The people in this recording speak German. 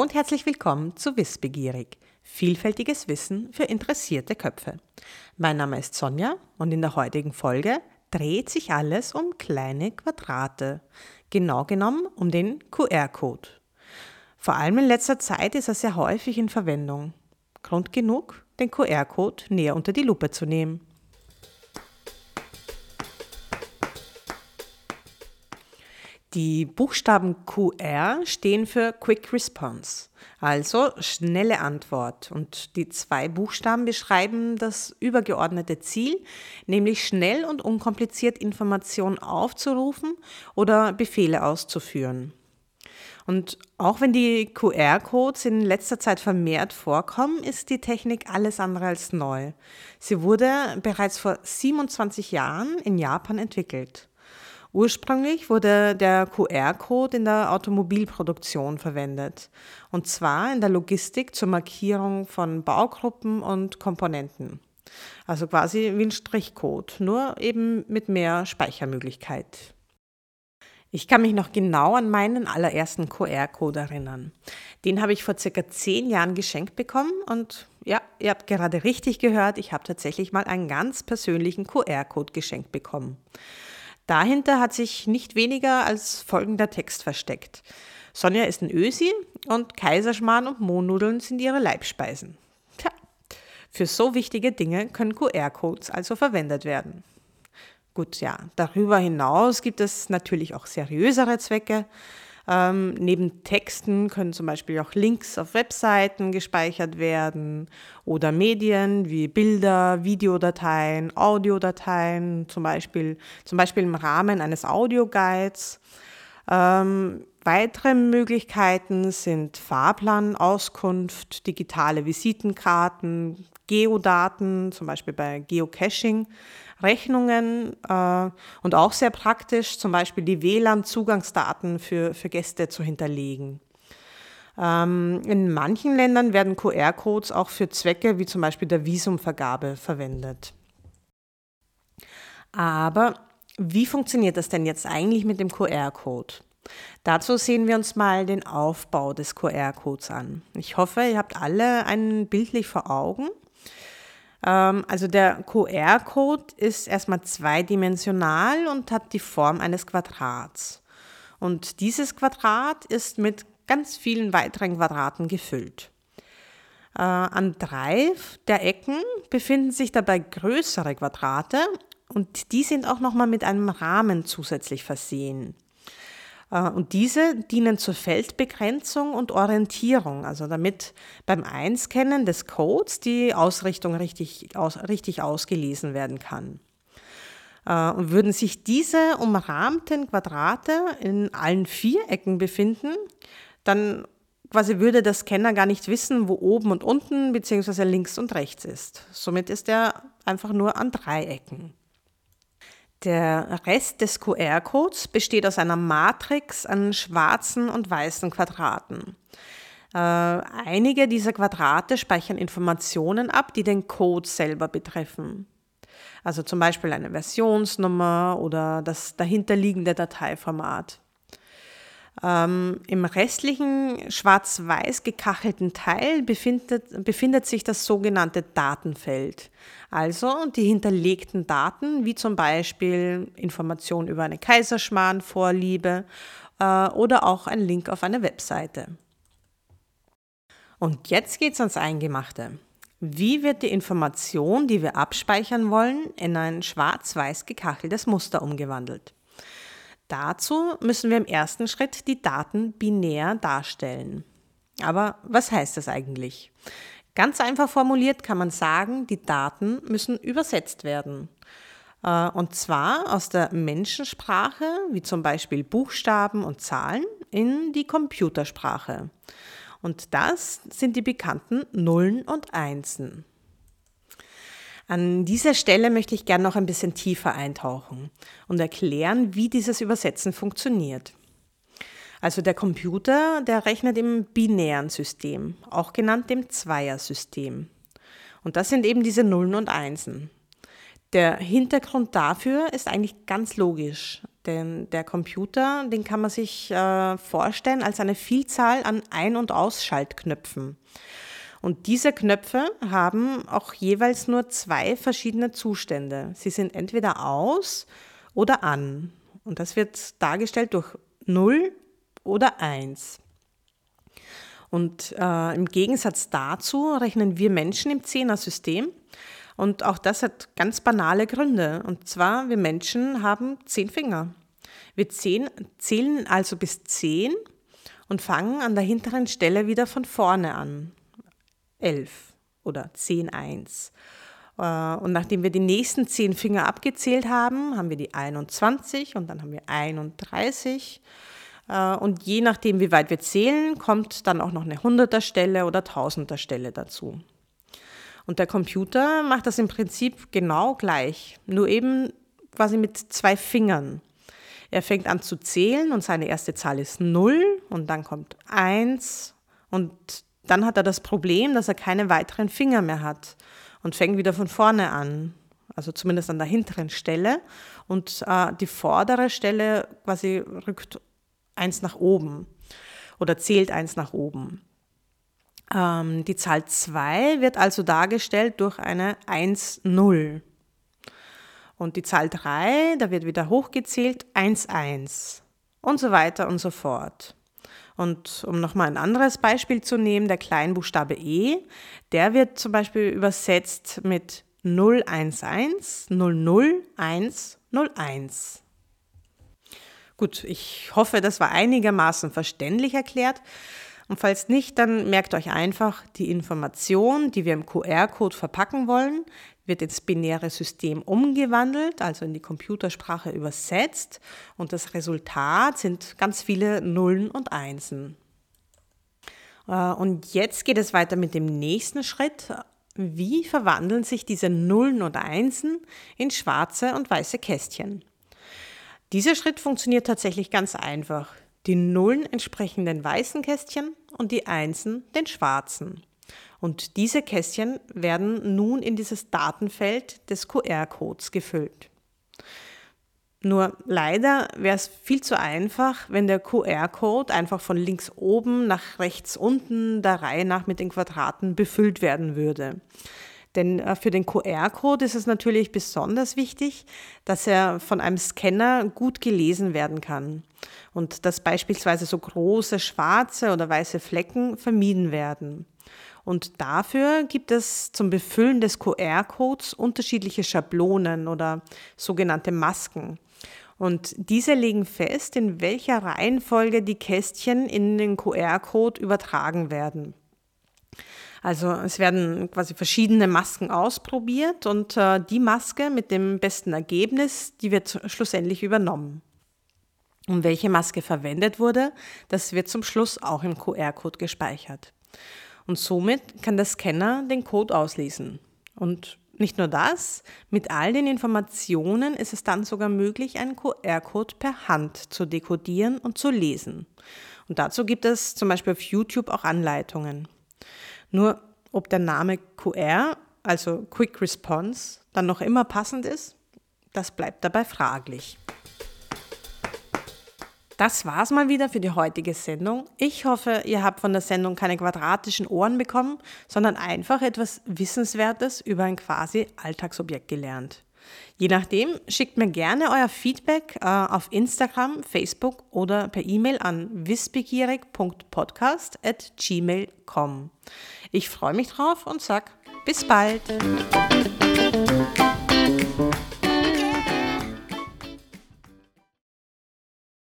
Und herzlich willkommen zu Wissbegierig. Vielfältiges Wissen für interessierte Köpfe. Mein Name ist Sonja und in der heutigen Folge dreht sich alles um kleine Quadrate. Genau genommen um den QR-Code. Vor allem in letzter Zeit ist er sehr häufig in Verwendung. Grund genug, den QR-Code näher unter die Lupe zu nehmen. Die Buchstaben QR stehen für Quick Response, also schnelle Antwort. Und die zwei Buchstaben beschreiben das übergeordnete Ziel, nämlich schnell und unkompliziert Informationen aufzurufen oder Befehle auszuführen. Und auch wenn die QR-Codes in letzter Zeit vermehrt vorkommen, ist die Technik alles andere als neu. Sie wurde bereits vor 27 Jahren in Japan entwickelt. Ursprünglich wurde der QR-Code in der Automobilproduktion verwendet, und zwar in der Logistik zur Markierung von Baugruppen und Komponenten. Also quasi wie ein Strichcode, nur eben mit mehr Speichermöglichkeit. Ich kann mich noch genau an meinen allerersten QR-Code erinnern. Den habe ich vor circa zehn Jahren geschenkt bekommen und ja, ihr habt gerade richtig gehört, ich habe tatsächlich mal einen ganz persönlichen QR-Code geschenkt bekommen. Dahinter hat sich nicht weniger als folgender Text versteckt. Sonja ist ein Ösi und Kaiserschmarrn und Mohnnudeln sind ihre Leibspeisen. Tja, für so wichtige Dinge können QR-Codes also verwendet werden. Gut, ja, darüber hinaus gibt es natürlich auch seriösere Zwecke. Ähm, neben Texten können zum Beispiel auch Links auf Webseiten gespeichert werden oder Medien wie Bilder, Videodateien, Audiodateien, zum Beispiel, zum Beispiel im Rahmen eines Audioguides. Ähm, weitere Möglichkeiten sind Fahrplanauskunft, digitale Visitenkarten, Geodaten, zum Beispiel bei Geocaching, Rechnungen äh, und auch sehr praktisch, zum Beispiel die WLAN-Zugangsdaten für, für Gäste zu hinterlegen. Ähm, in manchen Ländern werden QR-Codes auch für Zwecke wie zum Beispiel der Visumvergabe verwendet. Aber wie funktioniert das denn jetzt eigentlich mit dem QR-Code? Dazu sehen wir uns mal den Aufbau des QR-Codes an. Ich hoffe, ihr habt alle einen bildlich vor Augen. Ähm, also der QR-Code ist erstmal zweidimensional und hat die Form eines Quadrats. Und dieses Quadrat ist mit ganz vielen weiteren Quadraten gefüllt. Äh, an drei der Ecken befinden sich dabei größere Quadrate und die sind auch nochmal mit einem Rahmen zusätzlich versehen. Äh, und diese dienen zur Feldbegrenzung und Orientierung, also damit beim Einscannen des Codes die Ausrichtung richtig, aus, richtig ausgelesen werden kann. Äh, und würden sich diese umrahmten Quadrate in allen vier Ecken befinden, dann quasi würde der Scanner gar nicht wissen, wo oben und unten bzw. links und rechts ist. Somit ist er einfach nur an drei Ecken. Der Rest des QR-Codes besteht aus einer Matrix an schwarzen und weißen Quadraten. Äh, einige dieser Quadrate speichern Informationen ab, die den Code selber betreffen. Also zum Beispiel eine Versionsnummer oder das dahinterliegende Dateiformat. Ähm, Im restlichen schwarz-weiß gekachelten Teil befindet, befindet sich das sogenannte Datenfeld. Also die hinterlegten Daten, wie zum Beispiel Informationen über eine Kaiserschmarrnvorliebe äh, oder auch ein Link auf eine Webseite. Und jetzt geht es ans Eingemachte. Wie wird die Information, die wir abspeichern wollen, in ein schwarz-weiß gekacheltes Muster umgewandelt? Dazu müssen wir im ersten Schritt die Daten binär darstellen. Aber was heißt das eigentlich? Ganz einfach formuliert kann man sagen, die Daten müssen übersetzt werden. Äh, und zwar aus der Menschensprache, wie zum Beispiel Buchstaben und Zahlen, in die Computersprache. Und das sind die bekannten Nullen und Einsen. An dieser Stelle möchte ich gerne noch ein bisschen tiefer eintauchen und erklären, wie dieses Übersetzen funktioniert. Also der Computer, der rechnet im binären System, auch genannt dem Zweiersystem. Und das sind eben diese Nullen und Einsen. Der Hintergrund dafür ist eigentlich ganz logisch. Denn der Computer, den kann man sich äh, vorstellen als eine Vielzahl an Ein- und Ausschaltknöpfen. Und diese Knöpfe haben auch jeweils nur zwei verschiedene Zustände. Sie sind entweder aus oder an. Und das wird dargestellt durch 0 oder 1. Und äh, im Gegensatz dazu rechnen wir Menschen im Zehner-System. Und auch das hat ganz banale Gründe. Und zwar, wir Menschen haben zehn Finger. Wir zehn, zählen also bis zehn und fangen an der hinteren Stelle wieder von vorne an. Elf oder zehn eins. Äh, und nachdem wir die nächsten zehn Finger abgezählt haben, haben wir die 21 und dann haben wir 31. Äh, und je nachdem, wie weit wir zählen, kommt dann auch noch eine Hunderter Stelle oder Tausender Stelle dazu. Und der Computer macht das im Prinzip genau gleich, nur eben quasi mit zwei Fingern. Er fängt an zu zählen und seine erste Zahl ist 0 und dann kommt 1 und dann hat er das Problem, dass er keine weiteren Finger mehr hat und fängt wieder von vorne an, also zumindest an der hinteren Stelle und äh, die vordere Stelle quasi rückt eins nach oben oder zählt eins nach oben. Ähm, die Zahl 2 wird also dargestellt durch eine 1, 0. Und die Zahl 3, da wird wieder hochgezählt 1, 1 und so weiter und so fort. Und um nochmal ein anderes Beispiel zu nehmen, der Kleinbuchstabe E, der wird zum Beispiel übersetzt mit 011 001 01. Gut, ich hoffe, das war einigermaßen verständlich erklärt. Und falls nicht, dann merkt euch einfach, die Information, die wir im QR-Code verpacken wollen, wird ins binäre System umgewandelt, also in die Computersprache übersetzt. Und das Resultat sind ganz viele Nullen und Einsen. Äh, und jetzt geht es weiter mit dem nächsten Schritt. Wie verwandeln sich diese Nullen und Einsen in schwarze und weiße Kästchen? Dieser Schritt funktioniert tatsächlich ganz einfach. Die Nullen entsprechen den weißen Kästchen und die Einsen den schwarzen. Und diese Kästchen werden nun in dieses Datenfeld des QR-Codes gefüllt. Nur leider wäre es viel zu einfach, wenn der QR-Code einfach von links oben nach rechts unten der Reihe nach mit den Quadraten befüllt werden würde. Denn äh, für den QR-Code ist es natürlich besonders wichtig, dass er von einem Scanner gut gelesen werden kann und dass beispielsweise so große schwarze oder weiße Flecken vermieden werden. Und dafür gibt es zum Befüllen des QR-Codes unterschiedliche Schablonen oder sogenannte Masken. Und diese legen fest, in welcher Reihenfolge die Kästchen in den QR-Code übertragen werden. Also es werden quasi verschiedene Masken ausprobiert und äh, die Maske mit dem besten Ergebnis, die wird schlussendlich übernommen. Und welche Maske verwendet wurde, das wird zum Schluss auch im QR-Code gespeichert. Und somit kann der Scanner den Code auslesen. Und nicht nur das, mit all den Informationen ist es dann sogar möglich, einen QR-Code per Hand zu dekodieren und zu lesen. Und dazu gibt es zum Beispiel auf YouTube auch Anleitungen. Nur ob der Name QR, also Quick Response, dann noch immer passend ist, das bleibt dabei fraglich. Das war's mal wieder für die heutige Sendung. Ich hoffe, ihr habt von der Sendung keine quadratischen Ohren bekommen, sondern einfach etwas Wissenswertes über ein quasi Alltagsobjekt gelernt. Je nachdem, schickt mir gerne euer Feedback äh, auf Instagram, Facebook oder per E-Mail an wissbegierig.podcast.gmail.com. Ich freue mich drauf und sag bis bald.